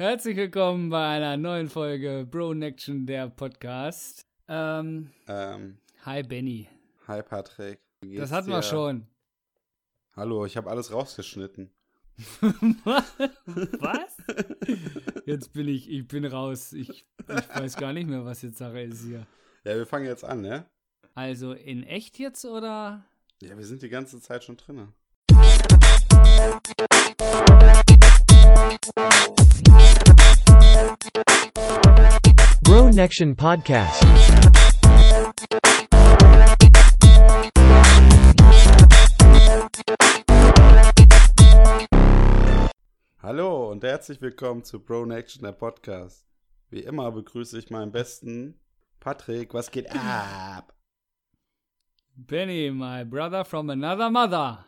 Herzlich willkommen bei einer neuen Folge Bro Action, der Podcast. Ähm, Ähm, hi Benny. hi Patrick. Das hatten dir? wir schon. Hallo, ich habe alles rausgeschnitten. Was? Jetzt bin ich, ich bin raus. Ich, ich weiß gar nicht mehr, was jetzt Sache ist hier. Ja, wir fangen jetzt an, ne? Also in echt jetzt oder? Ja, wir sind die ganze Zeit schon drinne. Nection Podcast. Hallo und herzlich willkommen zu Bro Action, der Podcast. Wie immer begrüße ich meinen besten Patrick. Was geht ab? Benny, my brother from another mother.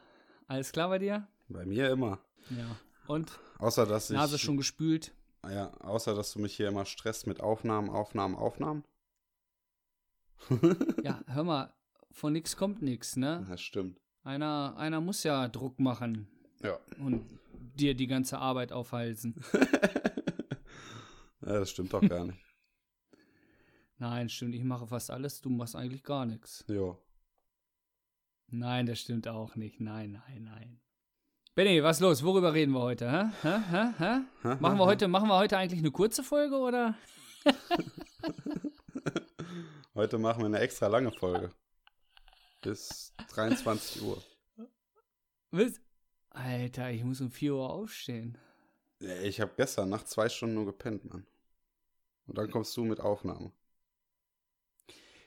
Alles klar bei dir? Bei mir immer. Ja. Und? Außer dass ich. Nase schon gespült? Ja, außer dass du mich hier immer stresst mit Aufnahmen, Aufnahmen, Aufnahmen. Ja, hör mal, von nix kommt nix, ne? Das stimmt. Einer, einer muss ja Druck machen Ja. und dir die ganze Arbeit aufhalsen. ja, das stimmt doch gar nicht. Nein, stimmt, ich mache fast alles, du machst eigentlich gar nichts. Jo. Nein, das stimmt auch nicht. Nein, nein, nein. Benny, was los? Worüber reden wir heute? Hä? Hä? Hä? Machen wir heute, machen wir heute eigentlich eine kurze Folge oder? Heute machen wir eine extra lange Folge. Bis 23 Uhr. Was? Alter, ich muss um 4 Uhr aufstehen. Ich habe gestern Nacht zwei Stunden nur gepennt, Mann. Und dann kommst du mit Aufnahme.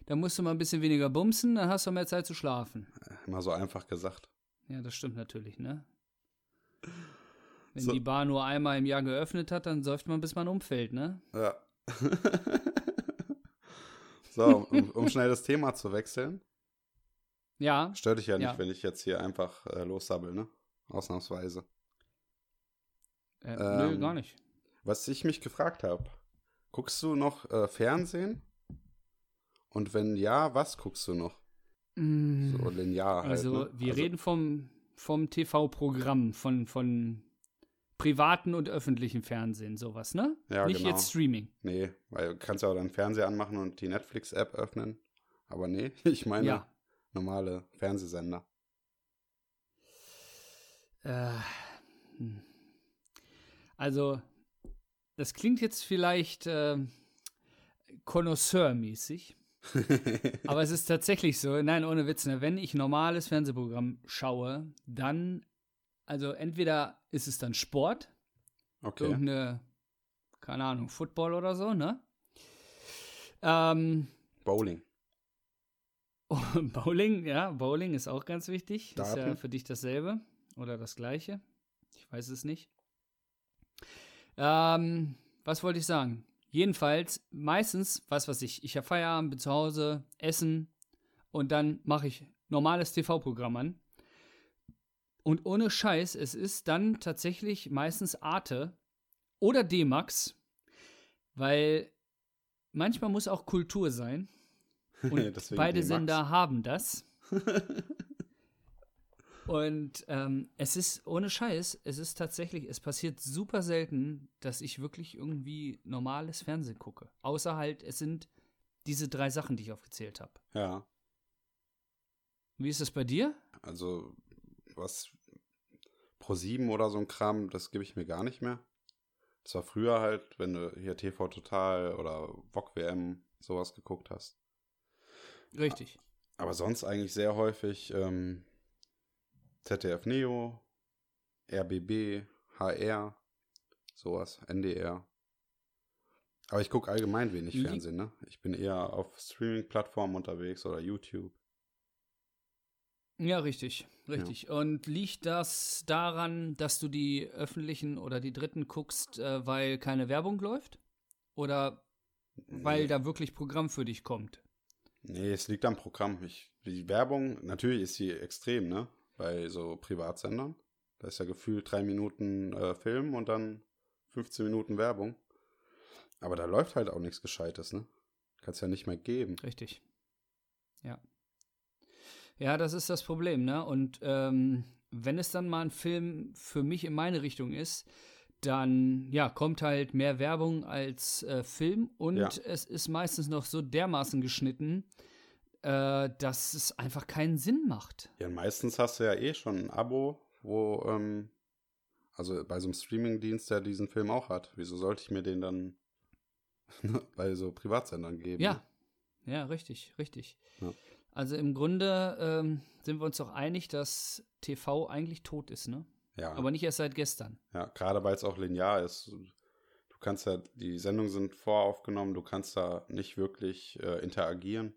Da musst du mal ein bisschen weniger bumsen, dann hast du mehr Zeit zu schlafen. Mal so einfach gesagt. Ja, das stimmt natürlich, ne? Wenn So. die Bar nur einmal im Jahr geöffnet hat, dann säuft man, bis man umfällt, ne? Ja. so, um, um schnell das Thema zu wechseln. Ja, Stört dich ja nicht, Ja. wenn ich jetzt hier einfach äh, lossabbel, ne? Ausnahmsweise. äh, nö, Ähm, gar nicht. Was ich mich gefragt habe, guckst du noch äh, Fernsehen? Und wenn ja, was guckst du noch? Mm, So linear halt, also, ne? wir reden vom, vom TV-Programm, von, von privaten und öffentlichen Fernsehen, sowas, ne? Ja, nicht genau. jetzt Streaming. Nee, weil du kannst ja auch deinen Fernseher anmachen und die Netflix-App öffnen. Aber nee, ich meine Ja. normale Fernsehsender. Äh, hm. also, das klingt jetzt vielleicht äh, Connoisseur-mäßig. Aber es ist tatsächlich so, nein, ohne Witz, ne, wenn ich normales Fernsehprogramm schaue, dann, also entweder ist es dann Sport, Okay. irgendeine, keine Ahnung, Football oder so, ne? Ähm, Bowling. Bowling, ja, Bowling ist auch ganz wichtig. Ist ja für dich dasselbe oder das gleiche. Ich weiß es nicht. Ähm, was wollte ich sagen? Jedenfalls, meistens, was weiß ich, ich habe Feierabend, bin zu Hause, essen und dann mache ich normales TV-Programm an. Und ohne Scheiß, es ist dann tatsächlich meistens Arte oder D-Max, weil manchmal muss auch Kultur sein. Und beide. Sender haben das. Und ähm, es ist ohne Scheiß, es ist tatsächlich, es passiert super selten, dass ich wirklich irgendwie normales Fernsehen gucke. Außer halt, es sind diese drei Sachen, die ich aufgezählt habe. Ja, Wie ist das bei dir? also was Pro 7 oder so ein Kram, das gebe ich mir gar nicht mehr. Das war früher halt, wenn du hier TV Total oder VOG WM sowas geguckt hast. Richtig. Aber sonst eigentlich sehr häufig ähm, ZDF Neo, RBB, HR, sowas, NDR. Aber ich gucke allgemein wenig Fernsehen, ne? Ich bin eher auf Streaming-Plattformen unterwegs oder YouTube. Ja, richtig, richtig. Und liegt das daran, dass du die öffentlichen oder die dritten guckst, äh, weil keine Werbung läuft? Oder weil Nee. da wirklich Programm für dich kommt? Nee, es liegt am Programm. Ich, die Werbung, natürlich ist sie extrem, ne? Bei so Privatsendern. Da ist ja gefühlt drei Minuten äh, Film und dann 15 Minuten Werbung. Aber da läuft halt auch nichts Gescheites, ne? Kannst ja nicht mehr geben. Richtig. Ja. Ja, das ist das Problem, ne? Und ähm, wenn es dann mal ein Film für mich in meine Richtung ist, dann ja, kommt halt mehr Werbung als äh, Film und Ja. es ist meistens noch so dermaßen geschnitten, äh, dass es einfach keinen Sinn macht. Ja, meistens hast du ja eh schon ein Abo, wo, ähm, also bei so einem Streamingdienst, der diesen Film auch hat. Wieso sollte ich mir den dann bei so Privatsendern geben? Ja, ja, richtig, richtig. Ja. Also im Grunde ähm, sind wir uns doch einig, dass TV eigentlich tot ist, ne? Ja, Aber nicht erst seit gestern. ja gerade weil es auch linear ist. Du kannst ja, die Sendungen sind voraufgenommen, du kannst da nicht wirklich äh, interagieren.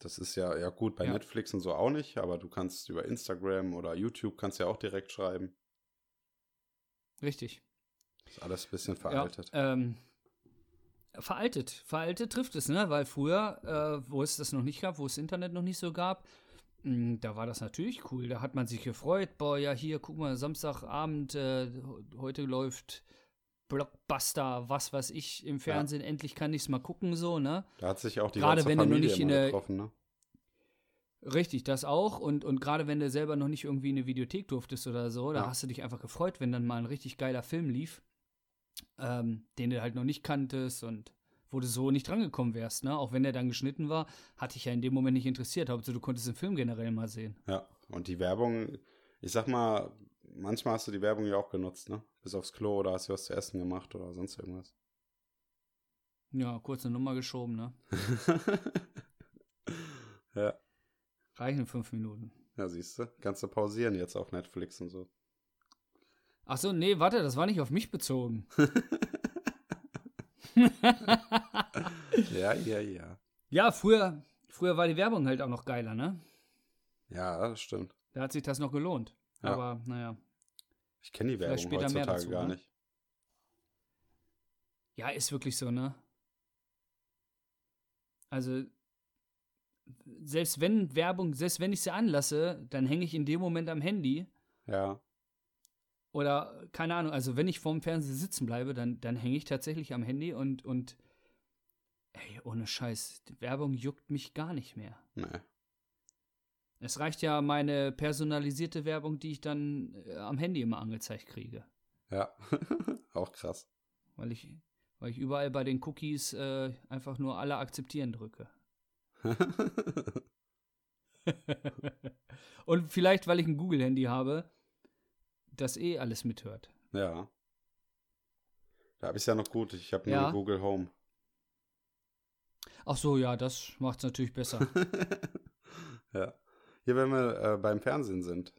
Das ist ja, ja gut, bei Ja. Netflix und so auch nicht, aber du kannst über Instagram oder YouTube kannst ja auch direkt schreiben. Richtig. Ist alles ein bisschen veraltet. Ja, ähm, veraltet. Veraltet trifft es, ne? Weil früher, äh, wo es das noch nicht gab, wo es Internet noch nicht so gab, mh, da war das natürlich cool. Da hat man sich gefreut. Boah, ja, hier, guck mal, Samstagabend, äh, heute läuft Blockbuster, was weiß ich, im Fernsehen. Endlich kann ich es mal gucken, so, ne? Da hat sich auch die Gerade ganze wenn du noch Familie nicht in der- getroffen, ne? Richtig, das auch. Und, und gerade wenn du selber noch nicht irgendwie in eine Videothek durftest oder so, da Ja. hast du dich einfach gefreut, wenn dann mal ein richtig geiler Film lief, ähm, den du halt noch nicht kanntest und wo du so nicht drangekommen wärst, ne? Auch wenn der dann geschnitten war, hat dich ja in dem Moment nicht interessiert. Hauptsache, du konntest den Film generell mal sehen. Ja, und die Werbung, ich sag mal, manchmal hast du die Werbung ja auch genutzt, ne? Bis aufs Klo oder hast du was zu essen gemacht oder sonst irgendwas. Ja, kurze Nummer geschoben, ne? ja, Reichen fünf Minuten. ja, siehst du. Kannst du pausieren jetzt auf Netflix und so. Ach so, nee, warte, das war nicht auf mich bezogen. Ja, ja, ja. Ja, früher, früher war die Werbung halt auch noch geiler, ne? Ja, das stimmt. Da hat sich das noch gelohnt. Ja. Aber, naja. Ich kenne die Werbung später mehr heutzutage dazu, gar ne? nicht. Ja, ist wirklich so, ne? Also, selbst wenn Werbung, selbst wenn ich sie anlasse, dann hänge ich in dem Moment am Handy. Ja, Oder, keine Ahnung, also wenn ich vorm Fernseher sitzen bleibe, dann, dann hänge ich tatsächlich am Handy und, und ey, ohne Scheiß, die Werbung juckt mich gar nicht mehr. nee. Es reicht ja meine personalisierte Werbung, die ich dann äh, am Handy immer angezeigt kriege. Ja, auch krass. Weil ich, weil ich überall bei den Cookies äh, einfach nur alle akzeptieren drücke. Und vielleicht, weil ich ein Google-Handy habe, das eh alles mithört. ja. Da habe ich es ja noch gut. Ich habe nur Ja. Google Home. Ach so, ja, das macht's natürlich besser. ja. Hier, wenn wir äh, beim Fernsehen sind,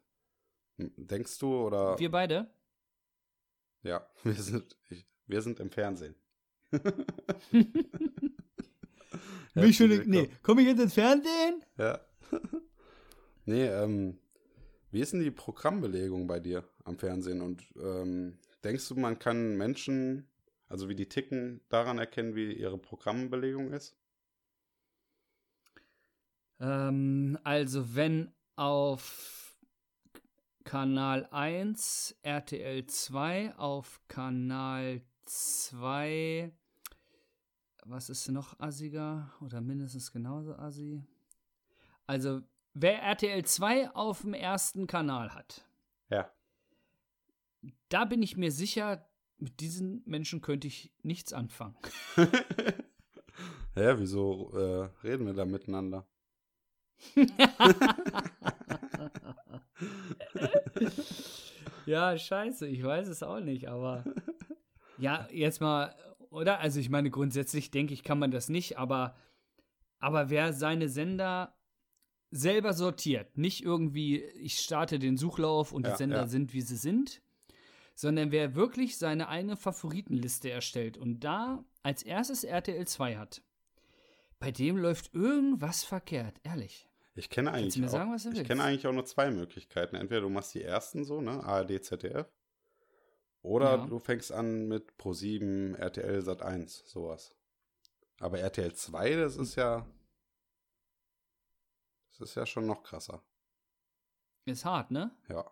m- denkst du oder. Wir beide? ja, wir sind, ich, wir sind im Fernsehen. Bin ich schon, nee, komme ich jetzt ins Fernsehen? Ja. nee, ähm, wie ist denn die Programmbelegung bei dir am Fernsehen? Und ähm, denkst du, man kann Menschen, also wie die ticken, daran erkennen, wie ihre Programmbelegung ist? Ähm, also wenn auf Kanal 1 RTL 2, auf Kanal 2, was ist noch assiger oder mindestens genauso assi? Also wer RTL 2 auf dem ersten Kanal hat, Ja. da bin ich mir sicher, mit diesen Menschen könnte ich nichts anfangen. ja, wieso äh, reden wir da miteinander? Ja, scheiße, ich weiß es auch nicht, aber ja, jetzt mal, oder? Also ich meine, grundsätzlich denke ich, kann man das nicht, aber, aber wer seine Sender selber sortiert, nicht irgendwie, ich starte den Suchlauf und Ja, die Sender ja. sind, wie sie sind, sondern wer wirklich seine eigene Favoritenliste erstellt und da als erstes RTL 2 hat, bei dem läuft irgendwas verkehrt, ehrlich. Ich kenne eigentlich, du mir auch, sagen, was du ich kenne eigentlich auch nur zwei Möglichkeiten. Entweder du machst die ersten so, ne, ARD, ZDF, oder Ja. du fängst an mit Pro7, RTL, Sat1, sowas. Aber RTL 2, das ist ja, das ist ja schon noch krasser. Ist hart, ne? Ja.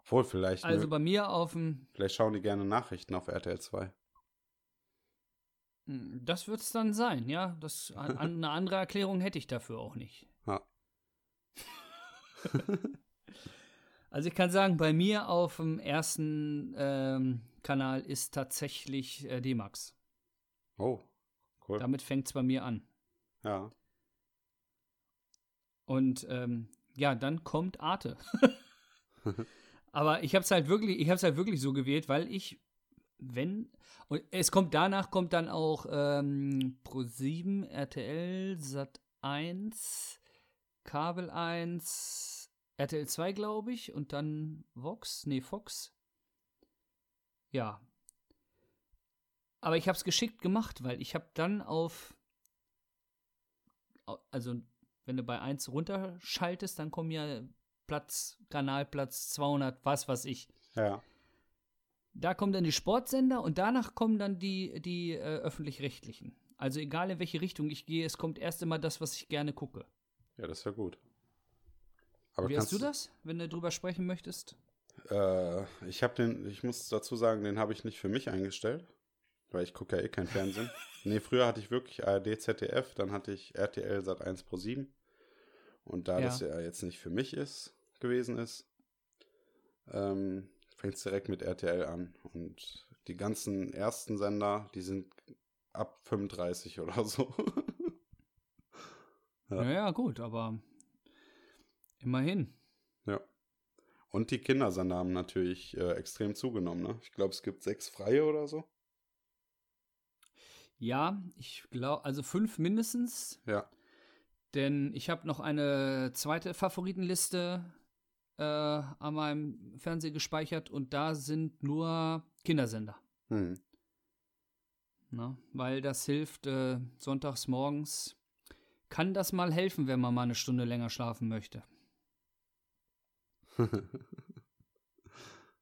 Obwohl, vielleicht, Also mö- bei mir auf dem vielleicht schauen die gerne Nachrichten auf RTL 2. Hm, Das wird es dann sein, ja. Das, an, eine andere Erklärung hätte ich dafür auch nicht. Ja. Also ich kann sagen, bei mir auf dem ersten ähm, Kanal ist tatsächlich äh, D-Max. Oh, cool. Damit fängt es bei mir an. Ja. Und ähm, ja, dann kommt Arte. Aber ich habe es halt wirklich, ich habe es halt wirklich so gewählt, weil ich, wenn und es kommt danach kommt dann auch ähm, Pro7, RTL, Sat 1, Kabel 1, RTL 2, glaube ich, und dann Vox, nee, Fox. Ja. Aber ich habe es geschickt gemacht, weil ich habe dann auf also wenn du bei 1 runterschaltest, dann kommen ja Platz, Kanalplatz 200, was weiß ich. Ja. Da kommen dann die Sportsender und danach kommen dann die, die äh, öffentlich-rechtlichen. Also egal in welche Richtung ich gehe, es kommt erst immer das, was ich gerne gucke. Ja, das ist ja gut. Aber Wie hast du das, wenn du drüber sprechen möchtest? Äh, ich habe den, ich muss dazu sagen, den habe ich nicht für mich eingestellt, weil ich gucke ja eh kein Fernsehen. nee, früher hatte ich wirklich ARD, ZDF, dann hatte ich RTL Sat 1 Pro 7. Und da Ja. das ja jetzt nicht für mich ist, gewesen ist, ähm, fängt es direkt mit RTL an. Und die ganzen ersten Sender, die sind ab 35 oder so. Ja. Ja, ja, gut, aber immerhin. ja. Und die Kindersender haben natürlich äh, extrem zugenommen. Ne? Ich glaube, es gibt sechs freie oder so. Ja, ich glaube, also fünf mindestens, Ja. denn ich habe noch eine zweite Favoritenliste äh, an meinem Fernseher gespeichert und da sind nur Kindersender. Hm. Ne? Weil das hilft äh, sonntags morgens. Kann das mal helfen, wenn man mal eine Stunde länger schlafen möchte?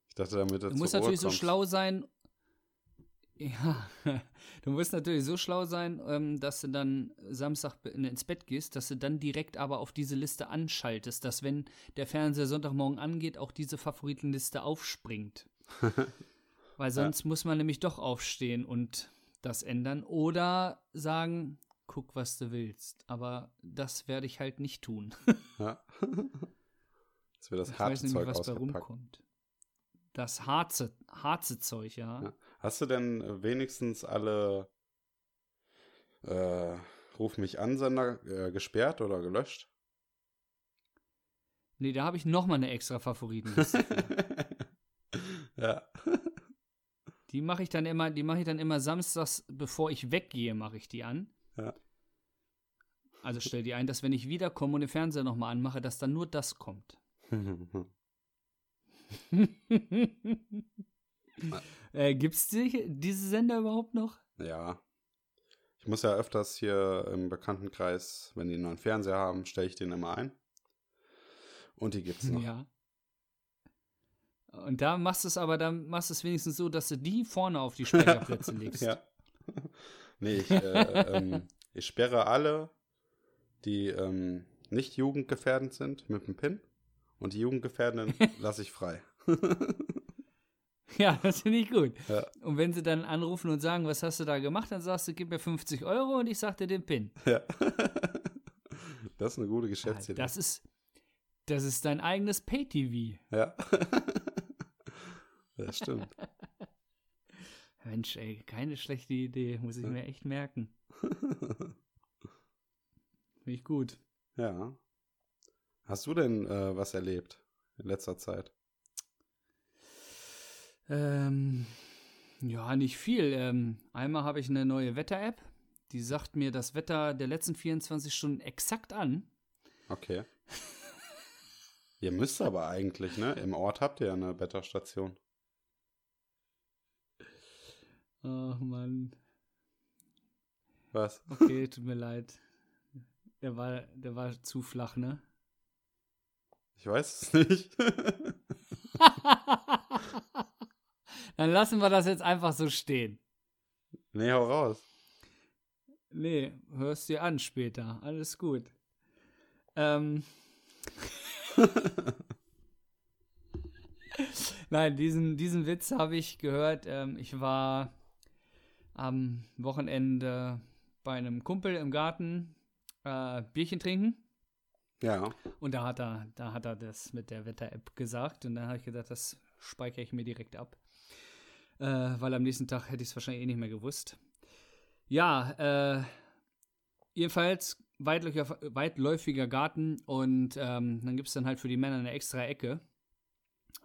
Ich dachte, damit er Du musst natürlich so kommt. schlau sein. Ja, du musst natürlich so schlau sein, ähm, dass du dann Samstag be- ins Bett gehst, dass du dann direkt aber auf diese Liste anschaltest, dass wenn der Fernseher Sonntagmorgen angeht, auch diese Favoritenliste aufspringt. Weil sonst muss man nämlich doch aufstehen und das ändern oder sagen, guck, was du willst. Aber das werde ich halt nicht tun. Ja. Jetzt wird das ich weiß nämlich, Harze-Zeug was bei rumkommt. Das Harze, Harze-Zeug, ja. Ja. Hast du denn äh, wenigstens alle äh, Ruf mich an Sender äh, gesperrt oder gelöscht? Nee, da habe ich noch mal eine extra Favoritenliste. ja. die mache ich dann immer, die mache ich dann immer samstags, bevor ich weggehe, mache ich die an. Ja. Also stell die ein, dass wenn ich wiederkomme und den Fernseher noch mal anmache, dass dann nur das kommt. äh, gibt's die, diese Sender überhaupt noch? ja. Ich muss ja öfters hier im Bekanntenkreis, wenn die einen neuen Fernseher haben, stelle ich den immer ein. Und die gibt's noch. Ja. Und da machst du es aber, dann machst du es wenigstens so, dass du die vorne auf die Speicherplätze legst. Ja. nee, ich, äh, ähm, ich sperre alle, die ähm, nicht jugendgefährdend sind, mit dem PIN. Und die Jugendgefährdenden lasse ich frei. Ja, das finde ich gut. Ja. Und wenn sie dann anrufen und sagen, was hast du da gemacht, dann sagst du, gib mir 50 Euro und ich sag dir den PIN. Ja. das ist eine gute Ah, Geschäftsidee. Das ist, das ist dein eigenes Pay-TV. Ja. das stimmt. Mensch, ey, keine schlechte Idee, muss ich mir echt merken. Finde ich gut. Ja. Hast du denn äh, was erlebt in letzter Zeit? Ähm, ja, nicht viel. Ähm, einmal habe ich eine neue Wetter-App, die sagt mir das Wetter der letzten 24 Stunden exakt an. Okay. ihr müsst aber eigentlich, ne? Im Ort habt ihr ja eine Wetterstation. Ach Mann. Was? Okay, tut mir leid. Der war, der war zu flach, ne? Ich weiß es nicht. Dann lassen wir das jetzt einfach so stehen. nee, hau raus. Nee, hörst dir an später. Alles gut. Ähm. Nein, diesen, diesen Witz habe ich gehört. Ähm, ich war am Wochenende bei einem Kumpel im Garten äh, Bierchen trinken. Ja. Und da hat er, da hat er das mit der Wetter-App gesagt. Und dann habe ich gedacht, das speichere ich mir direkt ab. Äh, weil am nächsten Tag hätte ich es wahrscheinlich eh nicht mehr gewusst. Ja, äh, jedenfalls weitläufiger, weitläufiger Garten und ähm, dann gibt es dann halt für die Männer eine extra Ecke,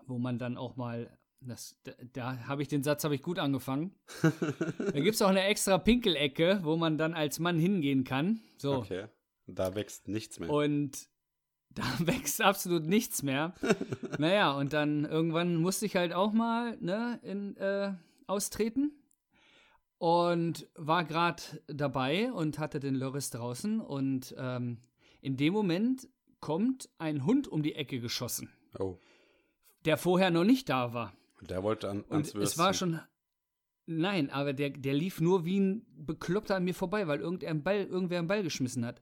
wo man dann auch mal, das, da, da habe ich den Satz, habe ich gut angefangen. da gibt es auch eine extra Pinkelecke, wo man dann als Mann hingehen kann. So. Okay. Da wächst nichts mehr. Und da wächst absolut nichts mehr. naja, und dann irgendwann musste ich halt auch mal ne, in, äh, austreten. Und war gerade dabei und hatte den Loris draußen. Und ähm, in dem Moment kommt ein Hund um die Ecke geschossen, oh. der vorher noch nicht da war. Und der wollte an, Und ans es war schon. Nein, aber der, der lief nur wie ein Bekloppter an mir vorbei, weil irgendwer einen Ball, irgendwer einen Ball geschmissen hat.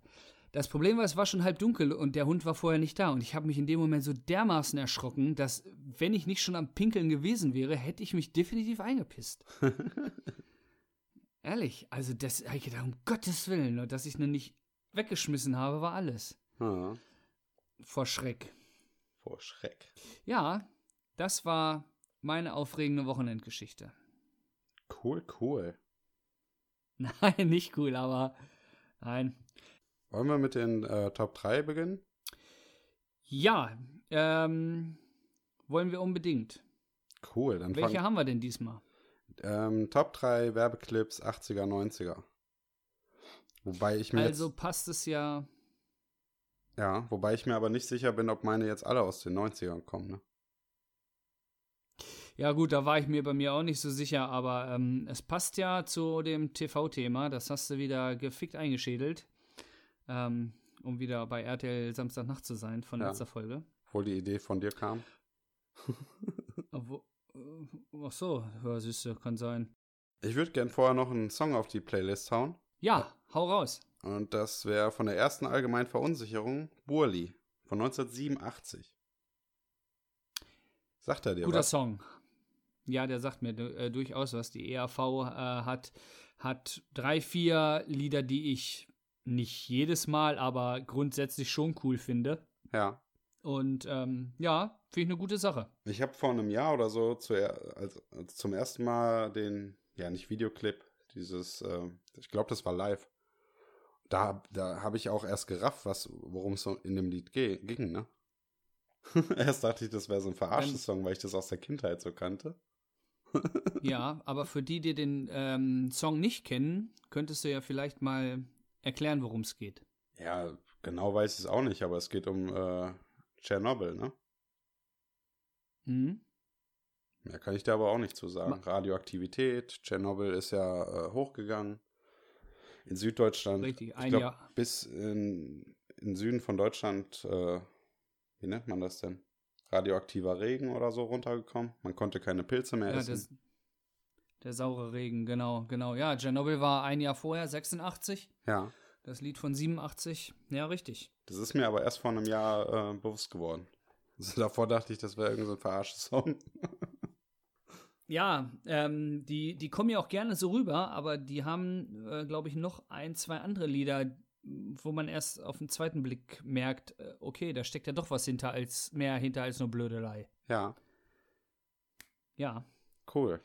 Das Problem war, es war schon halb dunkel und der Hund war vorher nicht da. Und ich habe mich in dem Moment so dermaßen erschrocken, dass, wenn ich nicht schon am Pinkeln gewesen wäre, hätte ich mich definitiv eingepisst. Ehrlich, also das habe ich gedacht, um Gottes Willen, und dass ich ihn nicht weggeschmissen habe, war alles. Ja, Vor Schreck. vor Schreck. Ja, das war meine aufregende Wochenendgeschichte. Cool, cool. Nein, nicht cool, aber nein. Wollen wir mit den äh, Top 3 beginnen? Ja, ähm, wollen wir unbedingt. Cool, dann Welche haben wir denn diesmal? ähm, Top 3 Werbeclips 80er, 90er. Wobei ich mir Also passt es ja. ja, wobei ich mir aber nicht sicher bin, ob meine jetzt alle aus den 90ern kommen, ne? Ja, gut, da war ich mir bei mir auch nicht so sicher, aber ähm, es passt ja zu dem TV-Thema. Das hast du wieder gefickt eingeschädelt. Ähm, um wieder bei RTL Samstagnacht zu sein von Ja. letzter Folge. Obwohl die Idee von dir kam. Obwohl, äh, ach so, ja, siehste, kann sein. Ich würde gern vorher noch einen Song auf die Playlist hauen. Ja, hau raus. Und das wäre von der ersten allgemeinen Verunsicherung Burli von 1987. Sagt er dir Guter was? Song. Ja, der sagt mir äh, durchaus was. Die ERV äh, hat, hat drei, vier Lieder, die ich nicht jedes Mal, aber grundsätzlich schon cool finde. Ja. Und ähm, ja, finde ich eine gute Sache. Ich habe vor einem Jahr oder so zu, als, als zum ersten Mal den, ja nicht Videoclip, dieses, äh, ich glaube, das war live. Da, da habe ich auch erst gerafft, was, worum es so in dem Lied ging, ne? erst dachte ich, das wäre so ein Verarschensong, weil ich das aus der Kindheit so kannte. Ja, aber für die, die den ähm, Song nicht kennen, könntest du ja vielleicht mal erklären, worum es geht. Ja, genau weiß ich es auch nicht, aber es geht um äh, Tschernobyl, ne? Mhm. Mehr kann ich da aber auch nicht zu sagen. Ma- Radioaktivität, Tschernobyl ist ja äh, hochgegangen. In Süddeutschland. Richtig, ich ein glaub, Jahr. Bis in, in Süden von Deutschland, äh, wie nennt man das denn? Radioaktiver Regen oder so runtergekommen. Man konnte keine Pilze mehr Ja, essen. das, der saure Regen, genau, genau. Ja, Tschernobyl war ein Jahr vorher, 86. ja, Das Lied von 87. Ja, richtig. das ist mir aber erst vor einem Jahr äh, bewusst geworden. Also davor dachte ich, das wäre irgendein so ein Verarschsong. Ja, ähm, die, die kommen ja auch gerne so rüber, aber die haben, äh, glaube ich, noch ein, zwei andere Lieder, wo man erst auf den zweiten Blick merkt, äh, okay, da steckt ja doch was hinter als mehr hinter als nur Blödelei. ja, Ja. cool.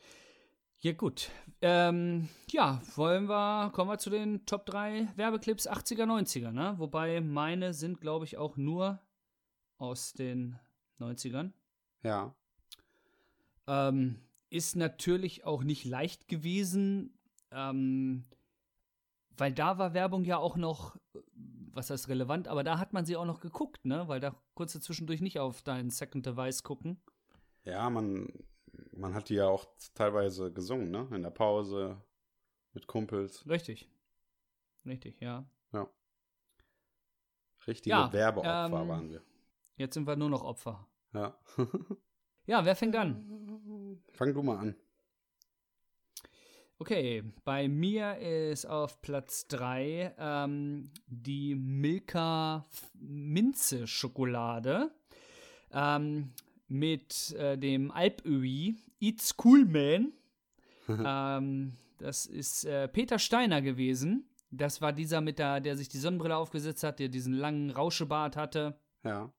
Ja, gut. Ähm, ja, wollen wir, kommen wir zu den Top 3 Werbeclips 80er, 90er, ne? Wobei meine sind, glaube ich, auch nur aus den 90ern. Ja, Ähm, ist natürlich auch nicht leicht gewesen, ähm, weil da war Werbung ja auch noch, was heißt relevant, aber da hat man sie auch noch geguckt, ne? Weil da konntest du zwischendurch nicht auf dein Second Device gucken. Ja, man, man hat die ja auch teilweise gesungen, ne? In der Pause mit Kumpels. Richtig. Richtig, ja. Richtige Ja, Werbeopfer ähm, waren wir. Jetzt sind wir nur noch Opfer. Ja. Ja, wer fängt an? Fang du mal an. Okay, bei mir ist auf Platz 3 ähm, die Milka Minze Schokolade ähm, mit äh, dem Alpöi It's Cool Man. ähm, das ist äh, Peter Steiner gewesen, das war dieser mit der, der sich die Sonnenbrille aufgesetzt hat, der diesen langen Rauschebart hatte, Ja.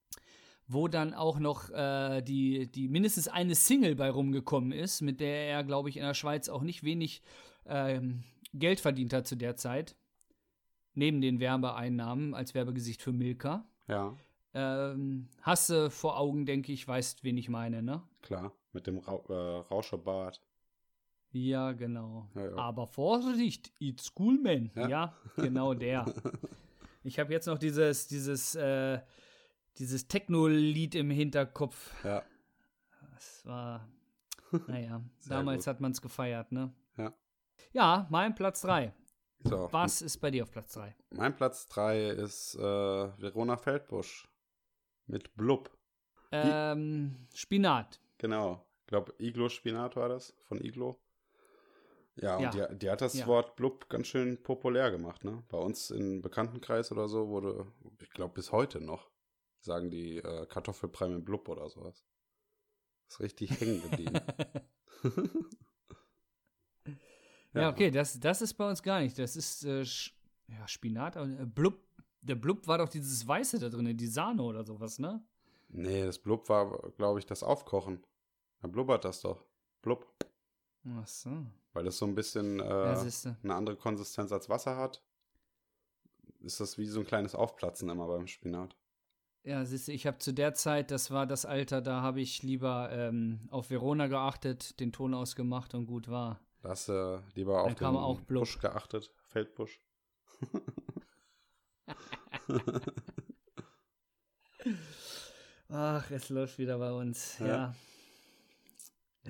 Wo dann auch noch äh, die, die mindestens eine Single bei rumgekommen ist, mit der er, glaube ich, in der Schweiz auch nicht wenig ähm, Geld verdient hat zu der Zeit. Neben den Werbeeinnahmen als Werbegesicht für Milka. Ja, Ähm, hast du vor Augen, denke ich, weißt, wen ich meine, ne? klar. Mit dem Ra äh, Rauscherbart. Ja, genau. Ja, ja. Aber Vorsicht, it's cool, man. Ja. Ja, genau der. ich habe jetzt noch dieses, dieses, äh, dieses Techno-Lied im Hinterkopf. Ja, Das war, naja, damals gut. hat man es gefeiert, ne? Ja. Ja, mein Platz 3. so. Was ist bei dir auf Platz 3? Mein Platz 3 ist äh, Verona Feldbusch mit Blub. Ähm, Spinat. Genau. Ich glaube, Iglo-Spinat war das, von Iglo. Ja, und Ja. Die, die hat das Ja. Wort Blub ganz schön populär gemacht, ne? Bei uns im Bekanntenkreis oder so wurde, ich glaube, bis heute noch, sagen die äh, Kartoffelbrei mit Blub oder sowas. Ist richtig hängen geblieben. Ja, okay, das, das ist bei uns gar nicht. Das ist äh, ja, Spinat. aber, äh, Blub. Der Blub war doch dieses Weiße da drin, die Sahne oder sowas, ne? Nee, das Blub war, glaube ich, das Aufkochen. Da blubbert das doch. Blub. Ach so. Weil das so ein bisschen Ja, äh, siehste. eine andere Konsistenz als Wasser hat. Ist das wie so ein kleines Aufplatzen immer beim Spinat. Ja, siehst du, ich habe zu der Zeit, das war das Alter, da habe ich lieber ähm, auf Verona geachtet, den Ton ausgemacht und gut war. Da hast du lieber auf kam den auch Blub. Busch geachtet, Feldbusch. Ach, es läuft wieder bei uns. Ja. Ja.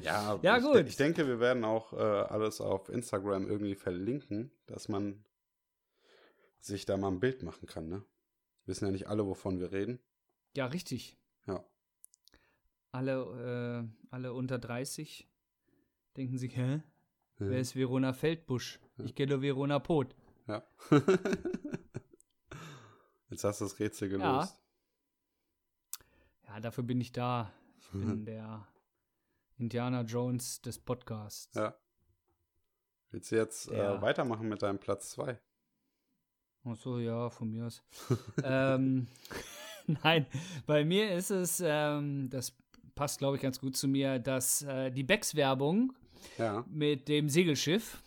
Ja, Ja, ich, gut. de- Ich denke, wir werden auch äh, alles auf Instagram irgendwie verlinken, dass man sich da mal ein Bild machen kann, ne? Wissen ja nicht alle, wovon wir reden. Ja, richtig. Ja. Alle, äh, alle unter 30 denken sich, hä? Ja. Wer ist Verona Feldbusch? Ich kenne Verona Pot. Ja. Jetzt hast du das Rätsel Ja. gelöst. Ja, dafür bin ich da. Ich bin der Indiana Jones des Podcasts. Ja. Willst du jetzt Ja. äh, weitermachen mit deinem Platz 2? Ach so, ja, von mir aus. ähm, nein, bei mir ist es, ähm, das passt, glaube ich, ganz gut zu mir, dass äh, die Becks-Werbung Ja. mit dem Segelschiff,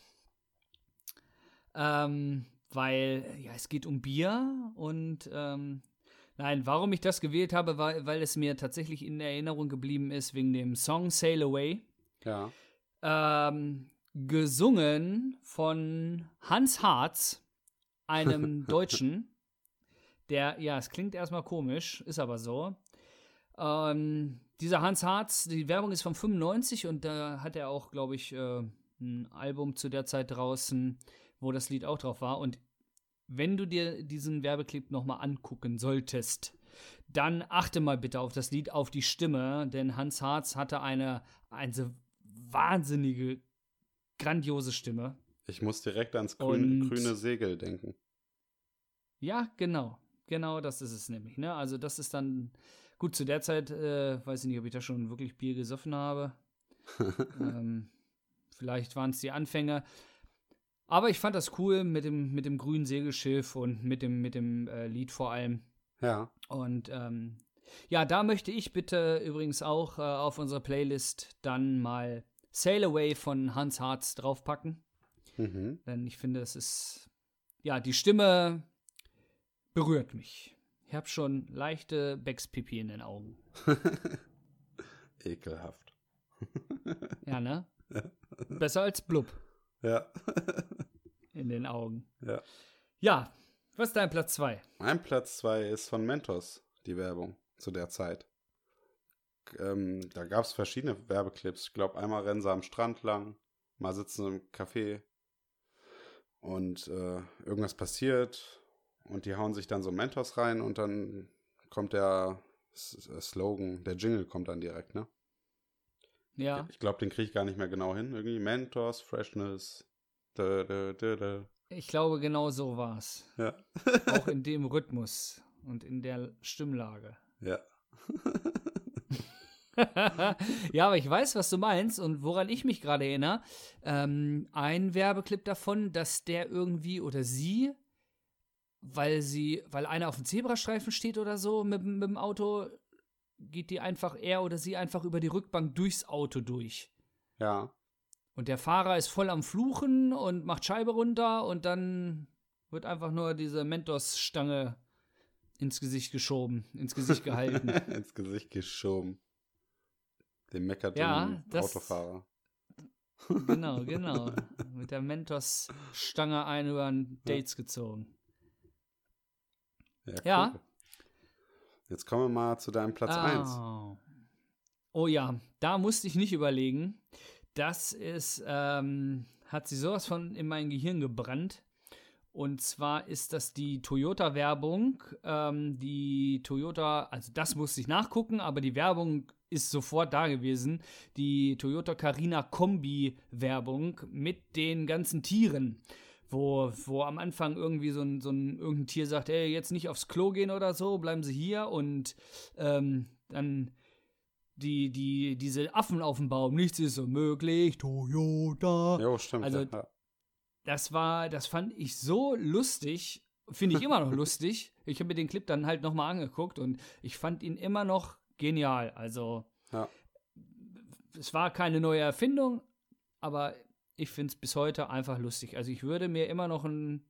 ähm, weil, ja, es geht um Bier und, ähm, nein, warum ich das gewählt habe, war, weil es mir tatsächlich in Erinnerung geblieben ist wegen dem Song Sail Away. Ja. Ähm, gesungen von Hans Harz, einem Deutschen, der, ja, es klingt erstmal komisch, ist aber so. Ähm, dieser Hans Harz, die Werbung ist von 95 und da hat er auch, glaube ich, äh, ein Album zu der Zeit draußen, wo das Lied auch drauf war. Und wenn du dir diesen Werbeclip nochmal angucken solltest, dann achte mal bitte auf das Lied, auf die Stimme, denn Hans Harz hatte eine, eine wahnsinnige, grandiose Stimme. Ich muss direkt ans grün, grüne Segel denken. Ja, genau. Genau das ist es nämlich. Ne? Also das ist dann, gut, zu der Zeit, äh, weiß ich nicht, ob ich da schon wirklich Bier gesoffen habe. ähm, vielleicht waren es die Anfänge. Aber ich fand das cool mit dem, mit dem grünen Segelschiff und mit dem, mit dem äh, Lied vor allem. Ja. Und ähm, ja, da möchte ich bitte übrigens auch äh, auf unserer Playlist dann mal Sail Away von Hans Harz draufpacken. Mhm. Denn ich finde, es ist, ja, die Stimme berührt mich. Ich habe schon leichte Beckspipi in den Augen. Ekelhaft. Ja, ne? Besser als Blub Ja. in den Augen. ja. Ja, was ist dein Platz 2? Mein Platz 2 ist von Mentos, die Werbung zu der Zeit. Ähm, da gab es verschiedene Werbeclips. Ich glaube, einmal rennen sie am Strand lang, mal sitzen sie im Café und äh, irgendwas passiert und die hauen sich dann so Mentos rein und dann kommt der S äh, Slogan, der Jingle kommt dann direkt, ne? Ja, Ich glaube, den kriege ich gar nicht mehr genau hin. Irgendwie Mentos, Freshness. Dö, dö, dö. ich glaube, genau so war's. Ja. Auch in dem Rhythmus und in der Stimmlage. ja. ja, aber ich weiß, was du meinst und woran ich mich gerade erinnere. Ähm, ein Werbeclip davon, dass der irgendwie oder sie, weil sie, weil einer auf dem Zebrastreifen steht oder so mit, mit dem Auto, geht die einfach, er oder sie einfach über die Rückbank durchs Auto durch. Ja. Und der Fahrer ist voll am Fluchen und macht Scheibe runter und dann wird einfach nur diese Mentos-Stange ins Gesicht geschoben, ins Gesicht gehalten. Ins Gesicht geschoben. Dem meckert Ja, den das- Autofahrer. genau, genau. Mit der Mentos-Stange ein über den Dates gezogen. Ja. Ja. cool. Jetzt kommen wir mal zu deinem Platz 1. Oh. oh ja, da musste ich nicht überlegen. Das ist, ähm, hat sie sowas von in mein Gehirn gebrannt. Und zwar ist das die Toyota-Werbung. Ähm, die Toyota, also das musste ich nachgucken, aber die Werbung ist sofort da gewesen. Die Toyota Carina Kombi-Werbung mit den ganzen Tieren. Wo, wo am Anfang irgendwie so ein, so ein irgendein Tier sagt, ey, jetzt nicht aufs Klo gehen oder so, bleiben Sie hier und ähm, dann die, die, diese Affen auf dem Baum, nichts ist so möglich, Toyota. Jo, stimmt. Also- ja. Das war, das fand ich so lustig, finde ich immer noch lustig. Ich habe mir den Clip dann halt nochmal angeguckt und ich fand ihn immer noch genial. Also, Ja. es war keine neue Erfindung, aber ich finde es bis heute einfach lustig. Also, ich würde mir immer noch einen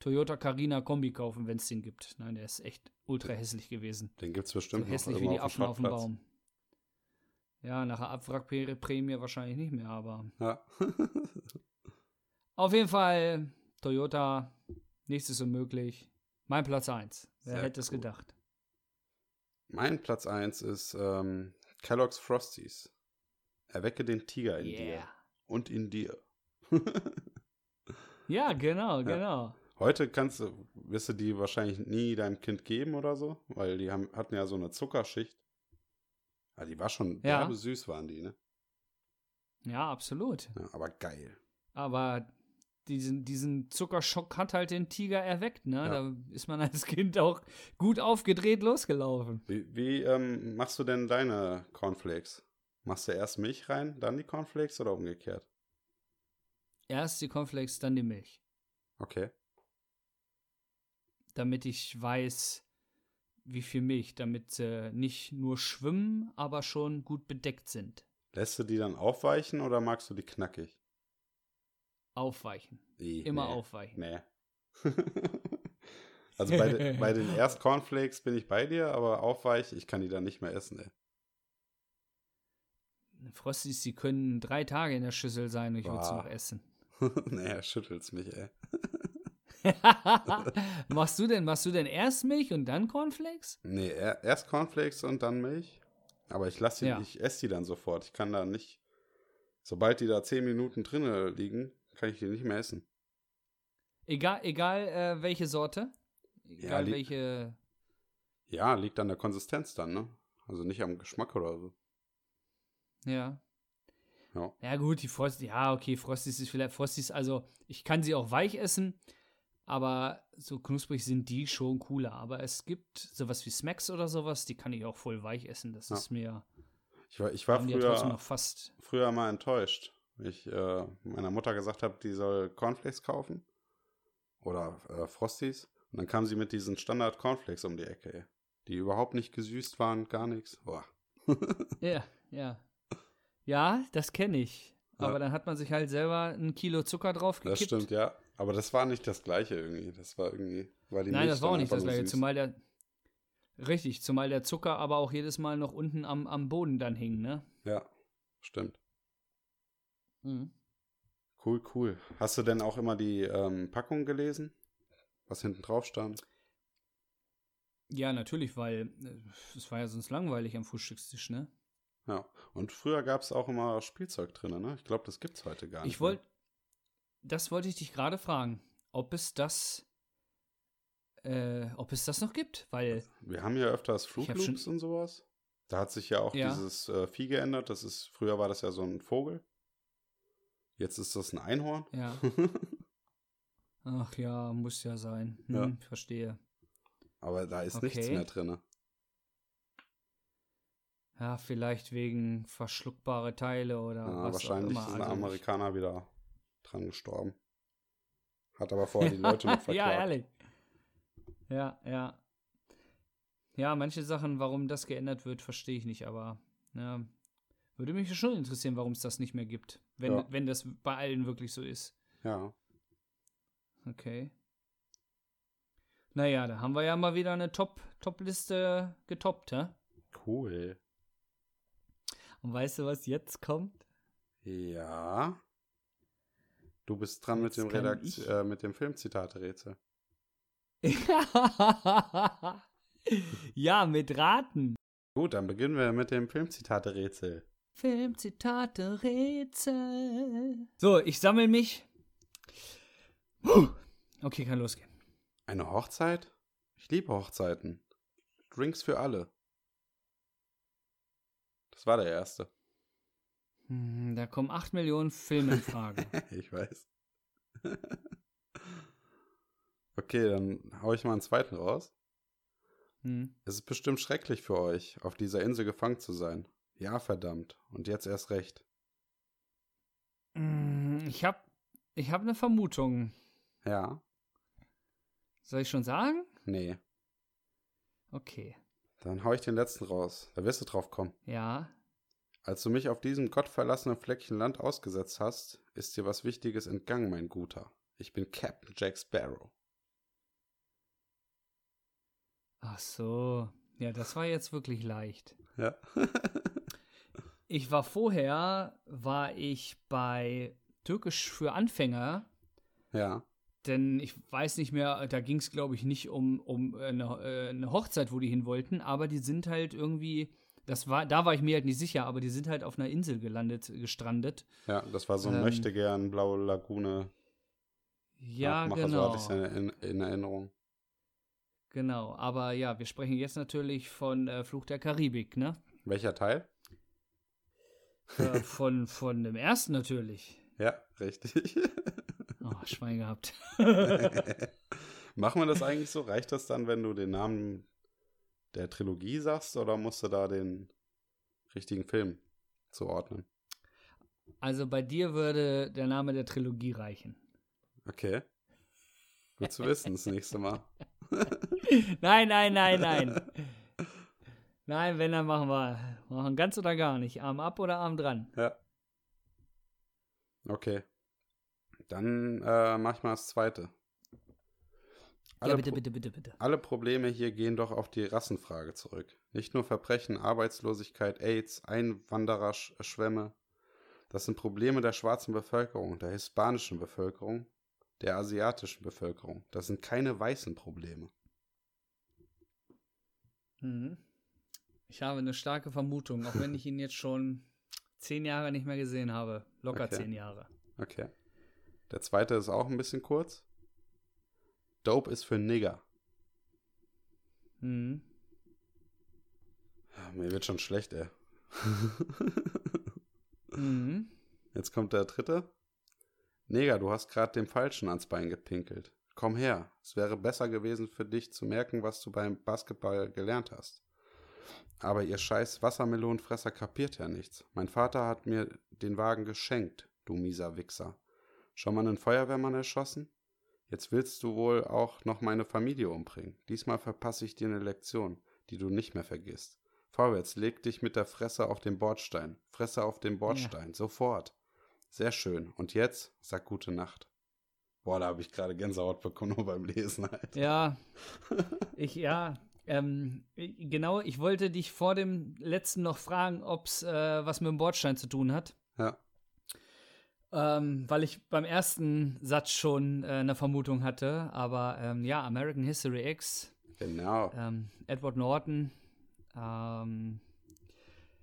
Toyota Carina Kombi kaufen, wenn es den gibt. Nein, der ist echt ultra hässlich gewesen. Den gibt es So bestimmt hässlich noch wie die irgendwo Affen auf dem. Baum. Ja, nach der Abwrackprämie wahrscheinlich nicht mehr, aber Ja. auf jeden Fall Toyota, nächstes unmöglich. Mein Platz 1. Wer Sehr hätte es cool. gedacht? mein Platz 1 ist ähm, Kellogg's Frosties. Erwecke den Tiger in dir. Und in dir. Ja, genau, genau. Heute kannst du, wirst du die wahrscheinlich nie deinem Kind geben oder so, weil die haben, hatten ja so eine Zuckerschicht. Ja, die war schon Ja. süß, waren die, ne? Ja, absolut. Ja, aber geil. Aber diesen, diesen Zuckerschock hat halt den Tiger erweckt, ne? Ja. Da ist man als Kind auch gut aufgedreht losgelaufen. Wie, wie ähm, machst du denn deine Cornflakes? Machst du erst Milch rein, dann die Cornflakes oder umgekehrt? Erst die Cornflakes, dann die Milch. Okay. Damit ich weiß, wie viel Milch, damit sie nicht nur schwimmen, aber schon gut bedeckt sind. Lässt du die dann aufweichen oder magst du die knackig? Aufweichen. I, Immer nee. aufweichen. Nee. also bei, de, bei den erst Cornflakes bin ich bei dir, aber aufweich, ich kann die dann nicht mehr essen, ey. Frosties, die können drei Tage in der Schüssel sein und ich würde sie Boah. noch essen. nee, schüttelt's mich, ey. machst du denn, machst du denn erst Milch und dann Cornflakes? Nee, er, erst Cornflakes und dann Milch. Aber ich lasse die, Ja. ich esse die dann sofort. Ich kann da nicht, sobald die da zehn Minuten drinnen liegen, kann ich die nicht mehr essen. Egal, egal äh, welche Sorte. Egal li- welche. Ja, liegt an der Konsistenz dann, ne? Also nicht am Geschmack oder so. Ja. Ja. Ja, gut, die Frosties. Ja, okay, Frosties ist vielleicht. Frosties, also, ich kann sie auch weich essen, aber so knusprig sind die schon cooler. Aber es gibt sowas wie Smacks oder sowas, die kann ich auch voll weich essen. Das Ja. ist mir. Ich war, ich war die ja trotzdem früher, noch fast. früher mal enttäuscht. Ich äh, meiner Mutter gesagt habe, die soll Cornflakes kaufen. Oder äh, Frosties. Und dann kam sie mit diesen Standard Cornflakes um die Ecke. Die überhaupt nicht gesüßt waren, gar nichts. Ja, ja. Ja, das kenne ich. Ja. Aber dann hat man sich halt selber ein Kilo Zucker drauf Das stimmt, ja. Aber das war nicht das gleiche irgendwie. Das war irgendwie, weil die Nein, Milch das war auch nicht das gleiche. süß. Zumal der. Richtig, zumal der Zucker aber auch jedes Mal noch unten am, am Boden dann hing, ne? Ja, stimmt. Mhm. Cool, cool. Hast du denn auch immer die ähm, Packung gelesen? Was hinten drauf stand? Ja, natürlich, weil äh, es war ja sonst langweilig am Frühstückstisch, ne? Ja. Und früher gab es auch immer Spielzeug drin, ne? Ich glaube, das gibt's heute gar nicht. Ich wollte, das wollte ich dich gerade fragen, ob es das, äh, ob es das noch gibt, weil. Wir haben ja öfters Flugloops und sowas. Da hat sich ja auch Ja. dieses äh, Vieh geändert. Das ist, früher war das ja so ein Vogel. Jetzt ist das ein Einhorn. ja, ach ja, muss ja sein. Hm, Ja. Verstehe. Aber da ist nichts Okay. mehr drin. Ja, vielleicht wegen verschluckbare Teile oder Ja, was wahrscheinlich auch ist immer. ein Also Amerikaner wieder dran gestorben. Hat aber vorher die Leute noch verklagt. ja, ehrlich. Ja, ja. Ja, manche Sachen, warum das geändert wird, verstehe ich nicht, aber ja, würde mich schon interessieren, warum es das nicht mehr gibt. Wenn, Ja. wenn das bei allen wirklich so ist. Ja. Okay. Naja, da haben wir ja mal wieder eine Top- Top-Liste getoppt, hä? Cool. Und weißt du, was jetzt kommt? Ja. Du bist dran mit dem, Redakt äh, mit dem Filmzitate-Rätsel. ja, mit Raten. Gut, dann beginnen wir mit dem Filmzitate-Rätsel. Filmzitate, Rätsel. So, ich sammle mich. Puh. Okay, kann losgehen. Eine Hochzeit? Ich liebe Hochzeiten. Drinks für alle. Das war der erste. Hm, Da kommen 8 Millionen Filme in Frage. ich weiß. okay, dann hau ich mal einen zweiten raus. Hm. Es ist bestimmt schrecklich für euch, auf dieser Insel gefangen zu sein. Ja, verdammt. Und jetzt erst recht. Ich habe ich hab eine Vermutung. Ja? Soll ich schon sagen? Nee. Okay. Dann hau ich den letzten raus. Da wirst du drauf kommen. Ja. Als du mich auf diesem gottverlassenen Fleckchen Land ausgesetzt hast, ist dir was Wichtiges entgangen, mein Guter. Ich bin Captain Jack Sparrow. Ach so. Ja, das war jetzt wirklich leicht. Ja. Ich war vorher, war ich bei Türkisch für Anfänger, ja. denn ich weiß nicht mehr, da ging es, glaube ich, nicht um, um eine, äh, eine Hochzeit, wo die hin wollten, aber die sind halt irgendwie, das war, da war ich mir halt nicht sicher, aber die sind halt auf einer Insel gelandet, gestrandet. Ja, das war so ein Ähm. möchte gern blaue Lagune. Ja, Nachmacher, genau. So hatte ich in, in Erinnerung. Genau, aber ja, wir sprechen jetzt natürlich von äh, Fluch der Karibik, ne? Welcher Teil? Äh, von, von dem ersten natürlich. Ja, richtig. Oh, Schwein gehabt. Machen wir das eigentlich so? Reicht das dann, wenn du den Namen der Trilogie sagst oder musst du da den richtigen Film zuordnen? Also bei dir würde der Name der Trilogie reichen. Okay. Gut zu wissen, das nächste Mal. Nein, nein, nein, nein. Nein, wenn, dann machen wir. Machen ganz oder gar nicht. Arm ab oder Arm dran. Ja. Okay. Dann äh, mach ich mal das zweite. Alle, ja, bitte, bitte, bitte, bitte. alle Probleme hier gehen doch auf die Rassenfrage zurück. Nicht nur Verbrechen, Arbeitslosigkeit, AIDS, Einwandererschwämme. Das sind Probleme der schwarzen Bevölkerung, der hispanischen Bevölkerung, der asiatischen Bevölkerung. Das sind keine weißen Probleme. Mhm. Ich habe eine starke Vermutung, auch wenn ich ihn jetzt schon zehn Jahre nicht mehr gesehen habe. Locker Okay. zehn Jahre. Okay. Der zweite ist auch ein bisschen kurz. Dope ist für Nigger. Mhm. Ja, Mir wird schon schlecht, ey. Mhm. Jetzt kommt der dritte. Neger, du hast gerade dem Falschen ans Bein gepinkelt. Komm her. Es wäre besser gewesen für dich zu merken, was du beim Basketball gelernt hast. Aber ihr scheiß Wassermelonenfresser kapiert ja nichts. Mein Vater hat mir den Wagen geschenkt, du mieser Wichser. Schon mal einen Feuerwehrmann erschossen? Jetzt willst du wohl auch noch meine Familie umbringen. Diesmal verpasse ich dir eine Lektion, die du nicht mehr vergisst. Vorwärts, leg dich mit der Fresse auf den Bordstein. Fresse auf den Bordstein, sofort. Sehr schön. Und jetzt, sag gute Nacht. Boah, da habe ich gerade Gänsehaut bekommen beim Lesen halt. Ja, ich, ja, ähm, genau, ich wollte dich vor dem letzten noch fragen, ob es äh, was mit dem Bordstein zu tun hat. Ja. Ähm, weil ich beim ersten Satz schon äh, eine Vermutung hatte, aber ähm, ja, American History X, Genau. ähm, Edward Norton, ähm,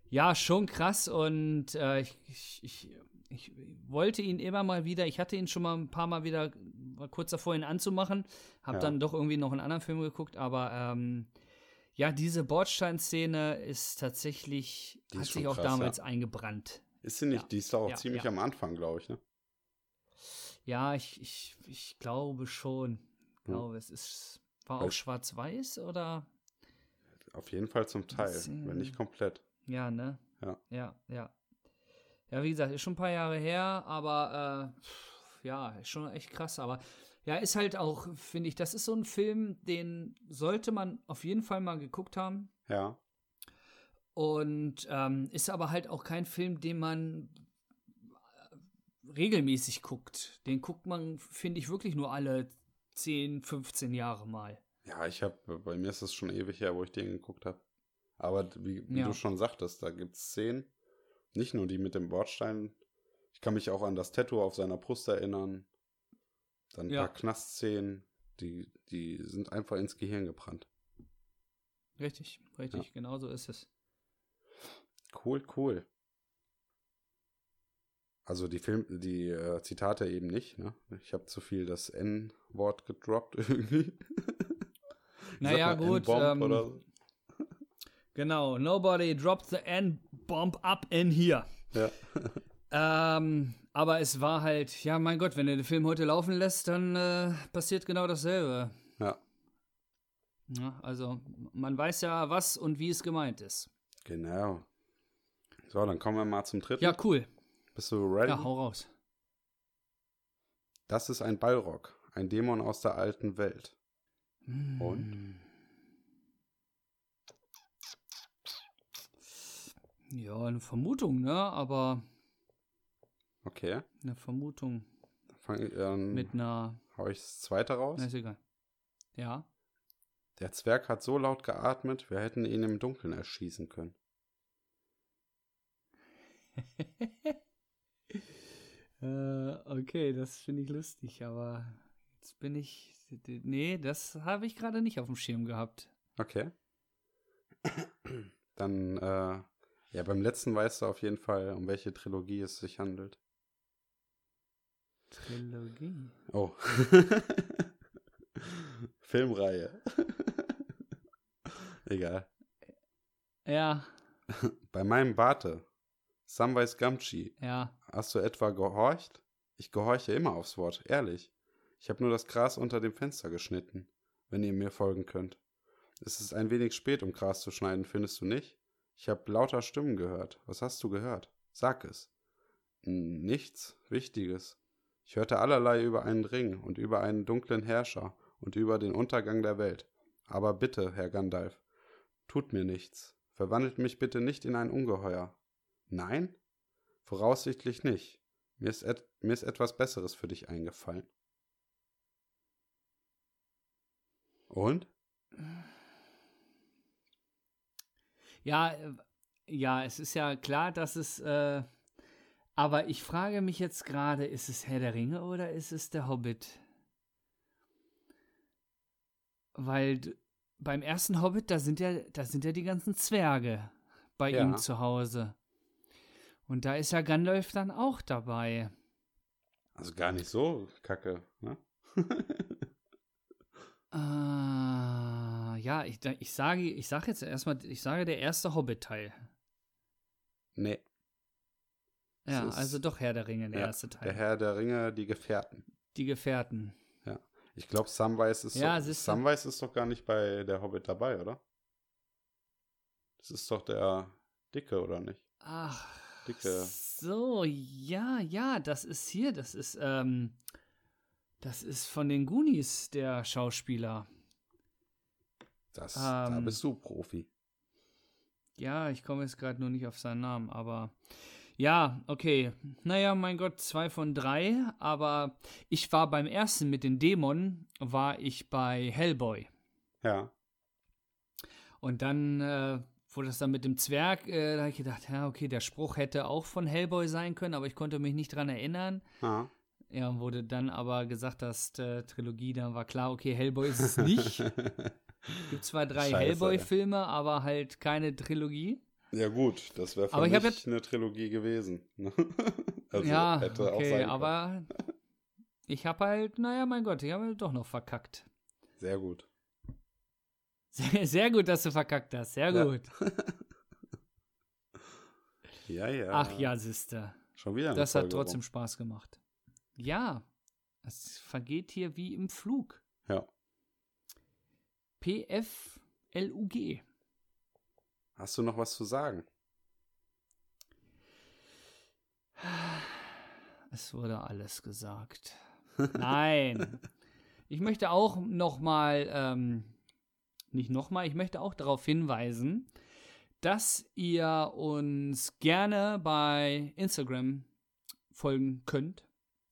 ja, schon krass und äh, ich, ich, ich, ich wollte ihn immer mal wieder, ich hatte ihn schon mal ein paar Mal wieder, war kurz davor, ihn anzumachen, habe Ja. dann doch irgendwie noch einen anderen Film geguckt, aber ähm, ja, diese Bordsteinszene ist tatsächlich, Die hat ist sich auch krass, damals ja. eingebrannt. Ist sie nicht? Ja. Die ist auch ziemlich am Anfang, glaube ich, ne? Ja, ich, ich, ich glaube schon. Ich Hm. glaube, es ist, war auch schwarz-weiß oder? Auf jeden Fall zum Teil, wenn nicht komplett. Ja, ne? Ja. Ja, ja. Ja, wie gesagt, ist schon ein paar Jahre her, aber äh, ja, ist schon echt krass. Aber ja, ist halt auch, finde ich, das ist so ein Film, den sollte man auf jeden Fall mal geguckt haben. Ja. Und ähm, ist aber halt auch kein Film, den man äh, regelmäßig guckt. Den guckt man, finde ich, wirklich nur alle 10, 15 Jahre mal. Ja, ich habe, bei mir ist es schon ewig her, wo ich den geguckt habe. Aber wie, wie Ja. du schon sagtest, da gibt es Szenen, nicht nur die mit dem Bordstein. Ich kann mich auch an das Tattoo auf seiner Brust erinnern. Dann ein Ja. paar Knastszenen, die, die sind einfach ins Gehirn gebrannt. Richtig, richtig, genau so ist es. Cool, cool. Also die Film, die äh, Zitate eben nicht, ne? Ich habe zu viel das N-Wort gedroppt irgendwie. Naja, gut, ähm, so. Genau, nobody dropped the N-Bomb up in here. Ja. Ähm, aber es war halt, ja, mein Gott, wenn du den Film heute laufen lässt, dann äh, passiert genau dasselbe. ja, Ja, also, man weiß ja, was und wie es gemeint ist. genau. So, dann kommen wir mal zum dritten. Ja, cool. Bist du ready? Ja, hau raus. Das ist ein Ballrock, ein Dämon aus der alten Welt. Und? Ja, eine Vermutung, ne? Aber Okay, eine Vermutung dann, fang, ich- dann mit einer. hau ich das zweite raus. Na, ist egal. Ja. Der Zwerg hat so laut geatmet, wir hätten ihn im Dunkeln erschießen können. Äh, okay, das finde ich lustig, aber jetzt bin ich. Nee, das habe ich gerade nicht auf dem Schirm gehabt. Okay. Dann, äh, ja, beim letzten weißt du auf jeden Fall, um welche Trilogie es sich handelt. Trilogie. Oh. Filmreihe. Egal. Ja, Bei meinem Bate, Samwise Gamgee, ja. hast du etwa gehorcht? Ich gehorche immer aufs Wort, ehrlich. Ich habe nur das Gras unter dem Fenster geschnitten, wenn ihr mir folgen könnt. Es ist ein wenig spät, um Gras zu schneiden, findest du nicht? Ich habe lauter Stimmen gehört. Was hast du gehört? Sag es. "N- Nichts Wichtiges. Ich hörte allerlei über einen Ring und über einen dunklen Herrscher und über den Untergang der Welt. Aber bitte, Herr Gandalf, tut mir nichts. Verwandelt mich bitte nicht in ein Ungeheuer. Nein? Voraussichtlich nicht. Mir ist, et mir ist etwas Besseres für dich eingefallen. Und? Ja, äh, ja, es ist ja klar, dass es. Äh, aber ich frage mich jetzt gerade, ist es Herr der Ringe oder ist es der Hobbit? Weil beim ersten Hobbit, da sind ja, da sind ja die ganzen Zwerge bei Ja. ihm zu Hause. Und da ist ja Gandalf dann auch dabei. Also gar nicht so kacke, ne? Ah, ja, ich, ich sage, ich sage jetzt erstmal, ich sage der erste Hobbit-Teil. Nee. Ja, also doch Herr der Ringe, der Ja, erste Teil. Der Herr der Ringe, die Gefährten. Die Gefährten. Ich glaube, Samwise ist, Ja, doch. Samwise ist doch gar nicht bei der Hobbit dabei, oder? Das ist doch der Dicke, oder nicht? Ach, Dicke. so, ja, ja, das ist hier, das ist, ähm, das ist von den Goonies, der Schauspieler. Das, da Ähm. bist du Profi. Ja, ich komme jetzt gerade nur nicht auf seinen Namen, aber ja, okay. Naja, mein Gott, zwei von drei, aber ich war beim ersten mit den Dämonen, war ich bei Hellboy. Ja. Und dann, äh, wo das dann mit dem Zwerg, äh, da habe ich gedacht, ja, okay, der Spruch hätte auch von Hellboy sein können, aber ich konnte mich nicht dran erinnern. Ah. Ja, wurde dann aber gesagt, dass äh, Trilogie, dann war klar, okay, Hellboy ist es nicht. Gibt zwar drei Hellboy-Filme, aber halt keine Trilogie. Ja, gut, das wäre für Aber ich mich jetzt- eine Trilogie gewesen. ne? also ja, okay, aber ich habe halt, naja, mein Gott, ich habe halt doch noch verkackt. Sehr gut. Sehr, sehr gut, dass du verkackt hast, sehr Ja. gut. Ja, ja. Ach ja, Sister. Schon wieder Das hat trotzdem rum. Spaß gemacht. Ja, es vergeht hier wie im Flug. Ja. PFLUG. Hast du noch was zu sagen? Es wurde alles gesagt. Nein. Ich möchte auch noch mal, ähm, nicht noch mal, ich möchte auch darauf hinweisen, dass ihr uns gerne bei Instagram folgen könnt.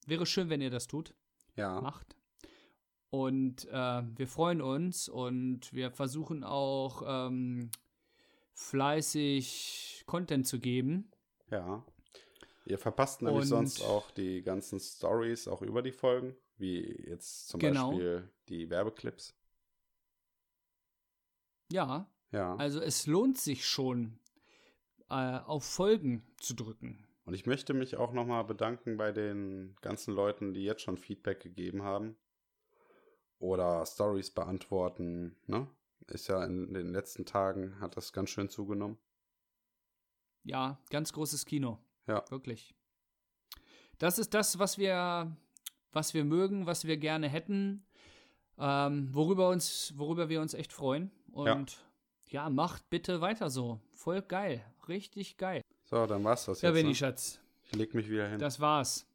Wäre schön, wenn ihr das tut, Ja. macht. Und äh, wir freuen uns und wir versuchen auch ähm, fleißig Content zu geben. Ja. Ihr verpasst nämlich Und- sonst auch die ganzen Stories auch über die Folgen, wie jetzt zum Genau. Beispiel die Werbeclips. Ja, Ja. also es lohnt sich schon, äh, auf Folgen zu drücken. Und ich möchte mich auch nochmal bedanken bei den ganzen Leuten, die jetzt schon Feedback gegeben haben. Oder Stories beantworten, ne? Ist ja in den letzten Tagen, hat das ganz schön zugenommen. Ja, ganz großes Kino. Ja. Wirklich. Das ist das, was wir, was wir mögen, was wir gerne hätten, ähm, worüber, uns, worüber wir uns echt freuen. Und ja. macht bitte weiter so. Voll geil. Richtig geil. So, dann war's das Ja, jetzt. Benny, ne? Schatz. Ich leg mich wieder hin. Das war's.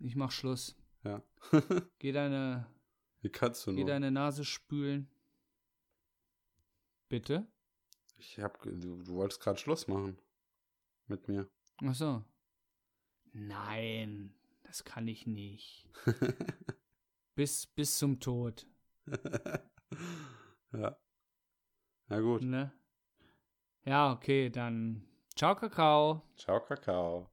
Ich mach Schluss. ja. Geh deine, Wie kannst du geh nur? deine Nase spülen. Bitte? Ich hab, du, du wolltest gerade Schluss machen. Mit mir. Ach so. Nein, das kann ich nicht. Bis, bis zum Tod. ja. Na gut. Ne? Ja, okay, dann ciao, Kakao. Ciao, Kakao.